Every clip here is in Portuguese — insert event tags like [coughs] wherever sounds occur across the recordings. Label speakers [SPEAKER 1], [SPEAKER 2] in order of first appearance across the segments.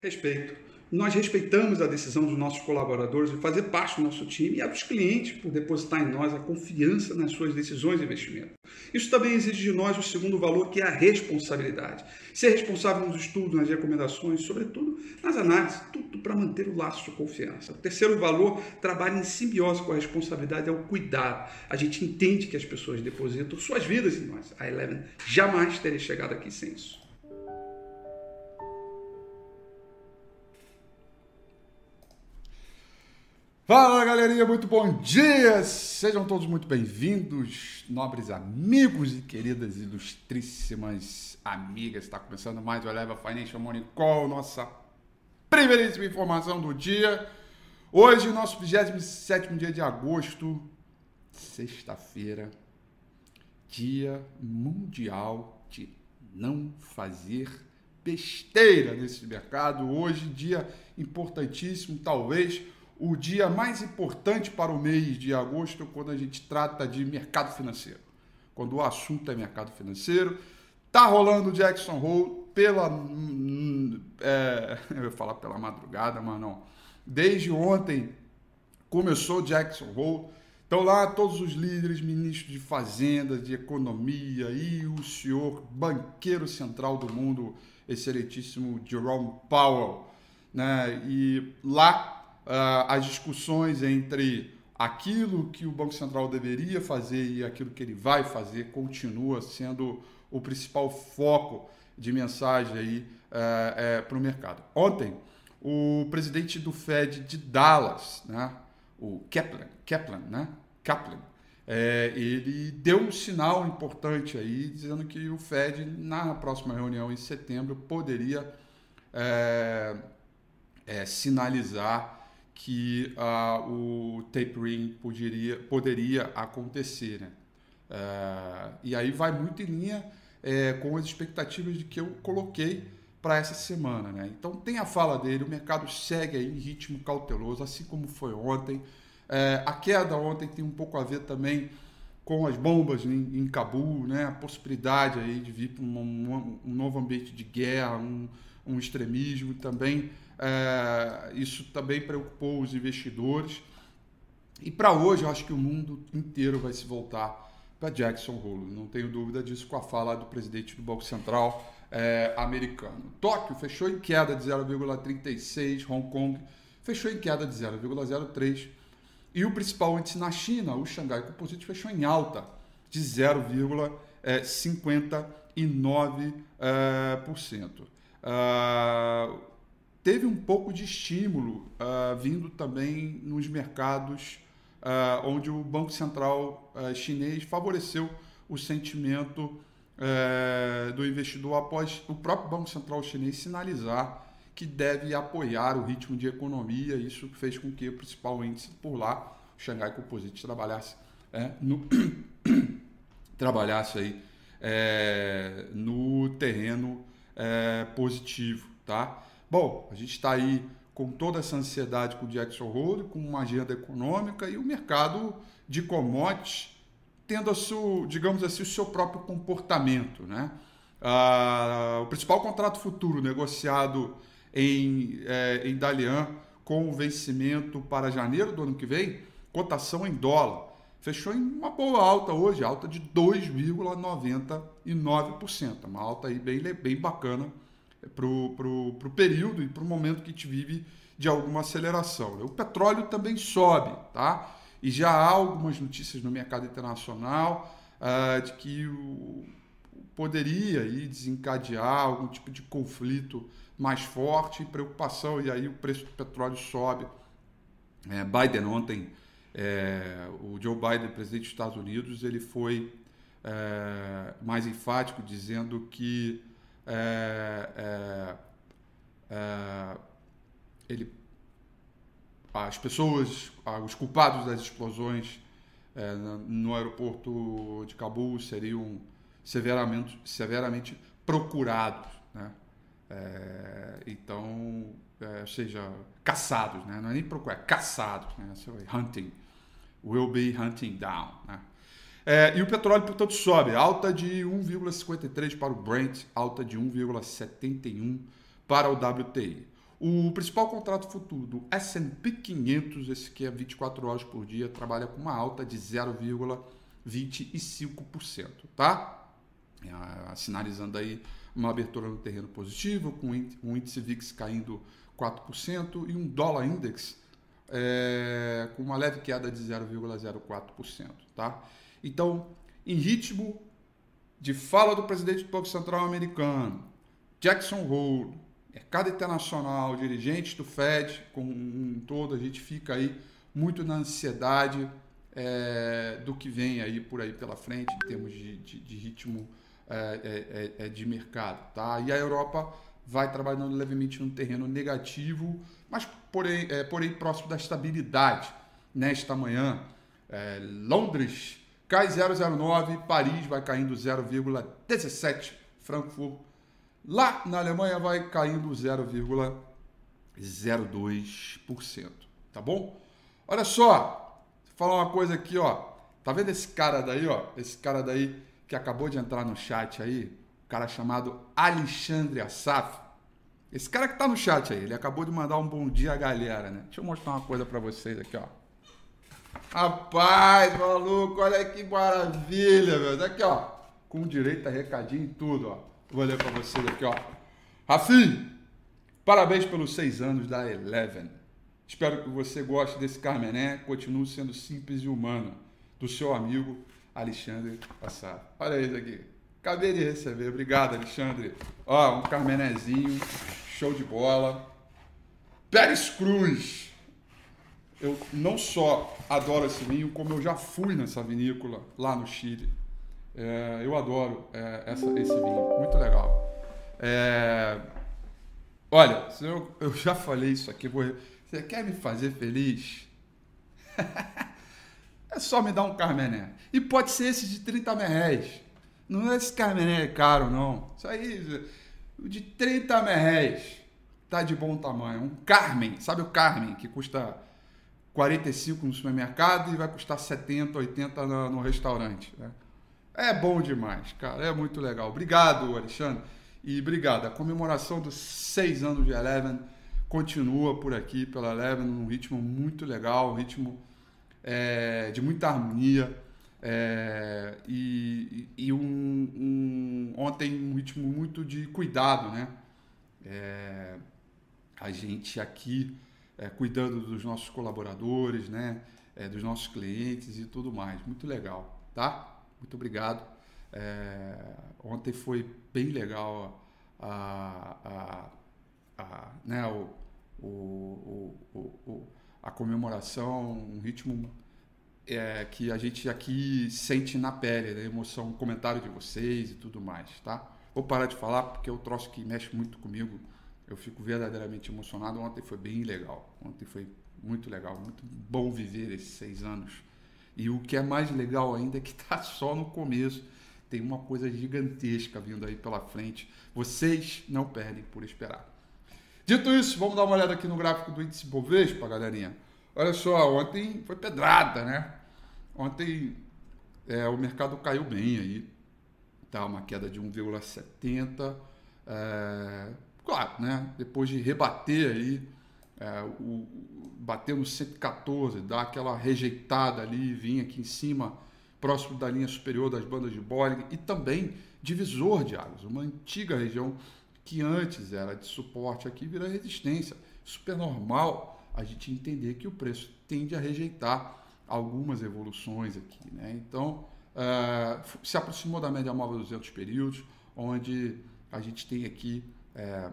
[SPEAKER 1] Respeito. Nós respeitamos a decisão dos nossos colaboradores de fazer parte do nosso time e a dos clientes por depositar em nós a confiança nas suas decisões de investimento. Isso também exige de nós o segundo valor, que é a responsabilidade. Ser responsável nos estudos, nas recomendações, sobretudo nas análises, tudo para manter o laço de confiança. O terceiro valor trabalha em simbiose com a responsabilidade, é o cuidado. A gente entende que as pessoas depositam suas vidas em nós. A Eleven jamais teria chegado aqui sem isso.
[SPEAKER 2] Fala galerinha, muito bom dia! Sejam todos muito bem-vindos, nobres amigos e queridas ilustríssimas amigas. Está começando mais o Eleva Financial Morning Call, nossa primeiríssima informação do dia. Hoje, nosso 27 dia de agosto, sexta-feira, dia mundial de não fazer besteira nesse mercado. Hoje, dia importantíssimo, talvez o dia mais importante para o mês de agosto quando a gente trata de mercado financeiro. Quando o assunto é mercado financeiro, tá rolando Jackson Hole pela é, [laughs] eu ia falar pela madrugada, mas não. Desde ontem começou Jackson Hole. Estão lá todos os líderes, ministros de fazenda, de economia e o senhor banqueiro central do mundo, excelentíssimo Jerome Powell, né? E lá as discussões entre aquilo que o Banco Central deveria fazer e aquilo que ele vai fazer continua sendo o principal foco de mensagem aí uh, uh, para o mercado. Ontem, o presidente do Fed de Dallas, né, o Kaplan, Kaplan, né, Kaplan, é, ele deu um sinal importante aí, dizendo que o Fed, na próxima reunião em setembro, poderia é, é, sinalizar que uh, o tapering poderia, poderia acontecer. Né? Uh, e aí vai muito em linha é, com as expectativas de que eu coloquei para essa semana. Né? Então tem a fala dele, o mercado segue em ritmo cauteloso, assim como foi ontem. É, a queda ontem tem um pouco a ver também com as bombas em, em Cabul, né? a possibilidade aí de vir para um, um, novo ambiente de guerra, um, um extremismo também é, isso também preocupou os investidores. E para hoje, eu acho que o mundo inteiro vai se voltar para Jackson Hole. Não tenho dúvida disso com a fala do presidente do Banco Central é, americano. Tóquio fechou em queda de 0,36, Hong Kong fechou em queda de 0,03 e o principal índice na China, o Xangai Composite, fechou em alta de 0,59%. É, uh, teve um pouco de estímulo uh, vindo também nos mercados uh, onde o Banco Central chinês favoreceu o sentimento do investidor após o próprio Banco Central chinês sinalizar que deve apoiar o ritmo de economia. Isso fez com que o principal índice por lá, o Xangai Composite, trabalhasse, é, no, [coughs] trabalhasse aí, é, no terreno é, positivo. Tá? Bom, a gente está aí com toda essa ansiedade com o Jackson Hole, com uma agenda econômica e o mercado de commodities tendo a seu, digamos assim, o seu próprio comportamento. Né? Ah, o principal contrato futuro negociado em, é, em Dalian com vencimento para janeiro do ano que vem, cotação em dólar, fechou em uma boa alta hoje, alta de 2,99%, uma alta aí bem, bem bacana para o período e para o momento que a gente vive de alguma aceleração. Né? O petróleo também sobe, tá? E já há algumas notícias no mercado internacional uh, de que o, poderia aí desencadear algum tipo de conflito mais forte e preocupação, e aí o preço do petróleo sobe. É, Biden ontem, é, o Joe Biden, presidente dos Estados Unidos, ele foi é, mais enfático, dizendo que é, é, é, ele, as pessoas, os culpados das explosões é, no aeroporto de Cabul seriam severamente, severamente procurados, né? É, então, é, seja, caçados, né? não é nem procurar, é caçados, né? hunting, will be hunting down. Né? É, e o petróleo, portanto, sobe, alta de 1,53 para o Brent, alta de 1,71 para o WTI. O principal contrato futuro do S&P 500, esse que é 24 horas por dia, trabalha com uma alta de 0,25%, tá? É, sinalizando aí uma abertura no terreno positivo, com o índice VIX caindo 4% e um dólar index é, com uma leve queda de 0,04%, tá? Então, em ritmo de fala do presidente do Banco Central americano, Jackson Hole, mercado internacional, dirigentes do Fed, como um todo, a gente fica aí muito na ansiedade é, do que vem aí por aí pela frente em termos de, de, de ritmo é, é, é, é de mercado, tá? E a Europa vai trabalhando levemente no terreno negativo, mas porém, é, porém próximo da estabilidade nesta manhã. Londres cai 0,09, Paris vai caindo 0,17, Frankfurt lá na Alemanha vai caindo 0,02%, tá bom? Olha só, vou falar uma coisa aqui, ó. Tá vendo esse cara daí, ó? Esse cara daí que acabou de entrar no chat aí, um cara chamado Alexandre Assaf. Esse cara que tá no chat aí, ele acabou de mandar um bom dia à galera, né? Deixa eu mostrar uma coisa para vocês aqui, ó. Rapaz, maluco, olha que maravilha, meu. Aqui, ó. Com direito a recadinho e tudo, ó. Vou ler para vocês aqui, ó. Rafi, parabéns pelos seis anos da Eleven. Espero que você goste desse Carmené, continue sendo simples e humano. Do seu amigo Alexandre Passado. Olha isso aqui. Acabei de receber. Obrigado, Alexandre. Ó, um Carmenézinho. Show de bola. Pérez Cruz. Eu não só adoro esse vinho, como eu já fui nessa vinícola lá no Chile. É, eu adoro é, essa, esse vinho. Muito legal. É, olha, eu, eu já falei isso aqui. Vou, você quer me fazer feliz? [laughs] É só me dar um Carmené. E pode ser esse de 30 merréis. Não é esse Carmené caro, não. Isso aí, de 30 merréis, tá de bom tamanho. Um Carmen, sabe o Carmen, que custa 45 no supermercado e vai custar 70, 80 no, no restaurante. Né? É bom demais, cara. É muito legal. Obrigado, Alexandre. E obrigado. A comemoração dos seis anos de Eleven continua por aqui pela Eleven num ritmo muito legal, um ritmo é, de muita harmonia. É, e, e um, um, ontem um ritmo muito de cuidado, né? É, a gente aqui é, cuidando dos nossos colaboradores, né? É, dos nossos clientes e tudo mais. Muito legal, tá? Muito obrigado. É, ontem foi bem legal a, a, a, né, o, o, o, o a comemoração, um ritmo é, que a gente aqui sente na pele, a né? emoção, o comentário de vocês e tudo mais, tá? Vou parar de falar porque é um troço que mexe muito comigo. Eu fico verdadeiramente emocionado. Ontem foi bem legal. Ontem foi muito legal, muito bom viver esses seis anos. E o que é mais legal ainda é que está [laughs] só no começo. Tem uma coisa gigantesca vindo aí pela frente. Vocês não perdem por esperar. Dito isso, vamos dar uma olhada aqui no gráfico do índice Bovespa, galerinha. Olha só, ontem foi pedrada, né? Ontem é, o mercado caiu bem aí, tá? Uma queda de 1,70. É, claro, né? Depois de rebater aí, é, o, bater no 114, dar aquela rejeitada ali, vir aqui em cima, próximo da linha superior das bandas de Bollinger e também divisor de águas, uma antiga região que antes era de suporte aqui vira resistência. Super normal a gente entender que o preço tende a rejeitar algumas evoluções aqui. Né? Então, uh, se aproximou da média móvel 200 períodos, onde a gente tem aqui é,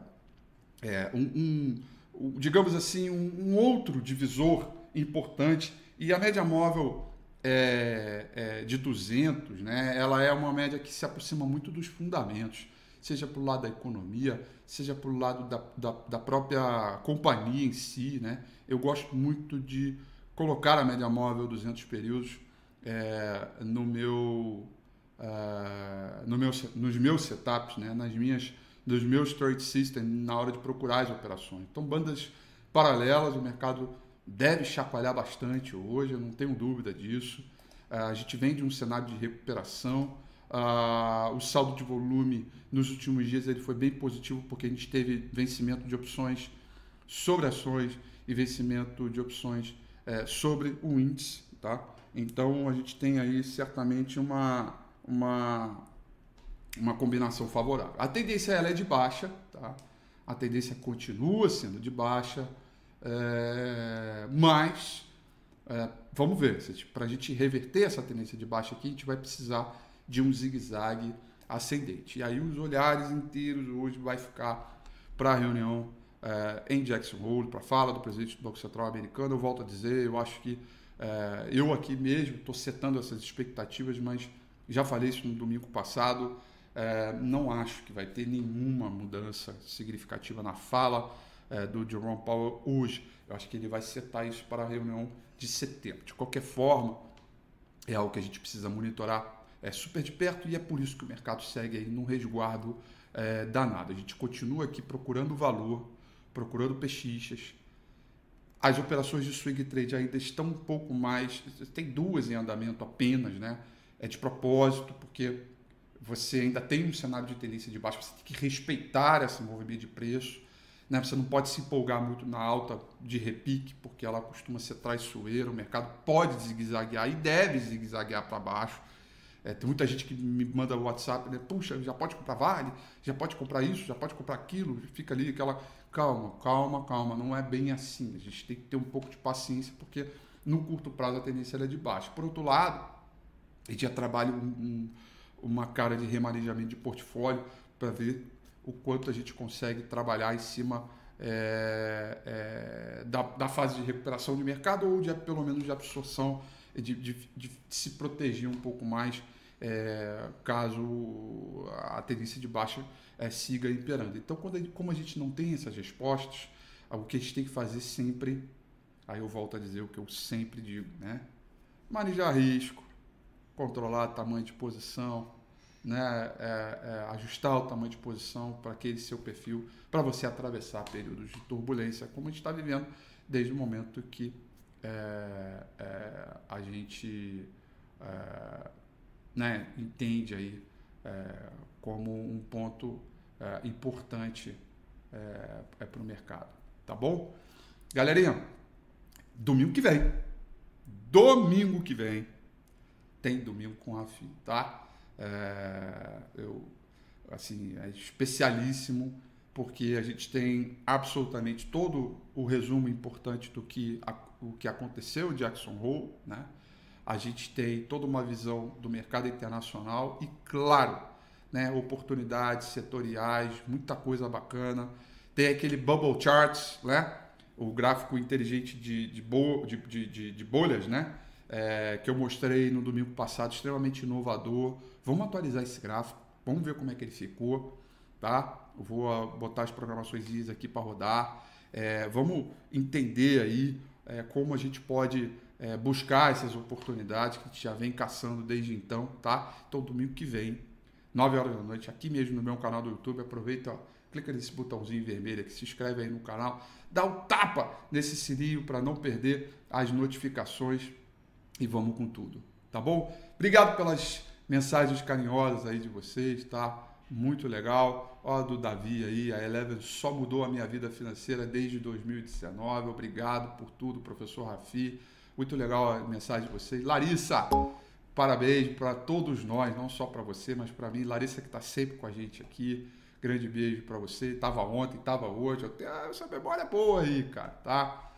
[SPEAKER 2] é, um, um, digamos assim, um, um, outro divisor importante e a média móvel é, é, de 200, né, ela é uma média que se aproxima muito dos fundamentos seja para o lado da economia, seja para o lado da, da, da, própria companhia em si. Né? Eu gosto muito de colocar a média móvel 200 períodos é, no meu, uh, no meu, nos meus setups, né? nas minhas, nos meus trade systems, na hora de procurar as operações. Então, bandas paralelas, o mercado deve chacoalhar bastante hoje, eu não tenho dúvida disso. Uh, a gente vem de um cenário de recuperação, Uh, o saldo de volume nos últimos dias ele foi bem positivo porque a gente teve vencimento de opções sobre ações, investimento de opções é, sobre o índice, tá? Então a gente tem aí certamente uma, uma, uma combinação favorável. A tendência ela é de baixa, tá? A tendência continua sendo de baixa, é, mas é, vamos ver, para a gente reverter essa tendência de baixa aqui, a gente vai precisar de um zigue-zague ascendente. E aí os olhares inteiros hoje vai ficar para a reunião é, em Jackson Hole, para a fala do presidente do Banco Central americano. Eu volto a dizer, eu acho que é, eu aqui mesmo estou setando essas expectativas, mas já falei isso no domingo passado. É, não acho que vai ter nenhuma mudança significativa na fala é, do Jerome Powell hoje. Eu acho que ele vai setar isso para a reunião de setembro. De qualquer forma, é algo que a gente precisa monitorar é, super de perto e é por isso que o mercado segue aí num resguardo é, danado. A gente continua aqui procurando valor, procurando pechinchas. As operações de swing trade ainda estão um pouco mais. Tem duas em andamento apenas, né? É de propósito, porque você ainda tem um cenário de tendência de baixo, você tem que respeitar esse movimento de preço. Né? Você não pode se empolgar muito na alta de repique, porque ela costuma ser traiçoeira. O mercado pode zigue-zaguear e deve zigue-zaguear para baixo. É, tem muita gente que me manda WhatsApp, né? Puxa, já pode comprar Vale, já pode comprar isso, já pode comprar aquilo. Fica ali aquela. Calma, calma, calma. Não é bem assim. A gente tem que ter um pouco de paciência, porque no curto prazo a tendência é de baixo. Por outro lado, a gente já trabalha um, um, uma cara de remanejamento de portfólio para ver o quanto a gente consegue trabalhar em cima é, é, da, da, fase de recuperação de mercado ou de, pelo menos de absorção, de, de, de se proteger um pouco mais é, caso a tendência de baixa é, siga imperando. Então, quando como a gente não tem essas respostas, o que a gente tem que fazer sempre, aí eu volto a dizer o que eu sempre digo, né? Manejar risco, controlar tamanho de posição, né? É, é, ajustar o tamanho de posição para aquele seu perfil, para você atravessar períodos de turbulência, como a gente está vivendo desde o momento que é, é, a gente né, entende aí é, como um ponto é, importante é, é para o mercado. Tá bom? Galerinha, domingo que vem, domingo que vem, tem domingo com a FI, tá? É, eu, assim, é especialíssimo porque a gente tem absolutamente todo o resumo importante do que, o que aconteceu em Jackson Hole, né? A gente tem toda uma visão do mercado internacional e, claro, né, oportunidades setoriais, muita coisa bacana. Tem aquele bubble charts, né? o gráfico inteligente de, de, bo, de, de, de bolhas, né? É, que eu mostrei no domingo passado, extremamente inovador. Vamos atualizar esse gráfico, vamos ver como é que ele ficou, tá? Vou ah, botar as programações aqui para rodar. É, vamos entender aí é, como a gente pode é, buscar essas oportunidades que a gente já vem caçando desde então, tá? Então, domingo que vem, 9 horas da noite, aqui mesmo no meu canal do YouTube, aproveita, ó, clica nesse botãozinho vermelho aqui, se inscreve aí no canal, dá um tapa nesse sininho para não perder as notificações e vamos com tudo, tá bom? Obrigado pelas mensagens carinhosas aí de vocês, tá? Muito legal. Ó, do Davi aí, a Eleven só mudou a minha vida financeira desde 2019. Obrigado por tudo, professor Rafi. Muito legal a mensagem de vocês. Larissa, parabéns para todos nós, não só para você, mas para mim. Larissa que está sempre com a gente aqui. Grande beijo para você. Tava ontem, tava hoje. Até, ah, essa memória é boa aí, cara, tá?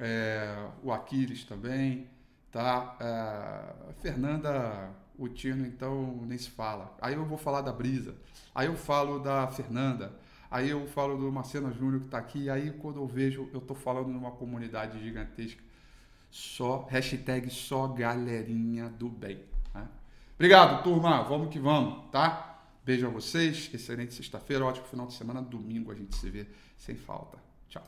[SPEAKER 2] É, o Aquiles também, tá? É, Fernanda, o Tino, então nem se fala. Aí eu vou falar da Brisa. Aí eu falo da Fernanda. Aí eu falo do Marcelo Júnior que está aqui. Aí quando eu vejo, eu estou falando numa comunidade gigantesca só, hashtag só galerinha do bem. Né? Obrigado, turma. Vamos que vamos, tá? Beijo a vocês. Excelente sexta-feira, ótimo final de semana. Domingo a gente se vê sem falta. Tchau.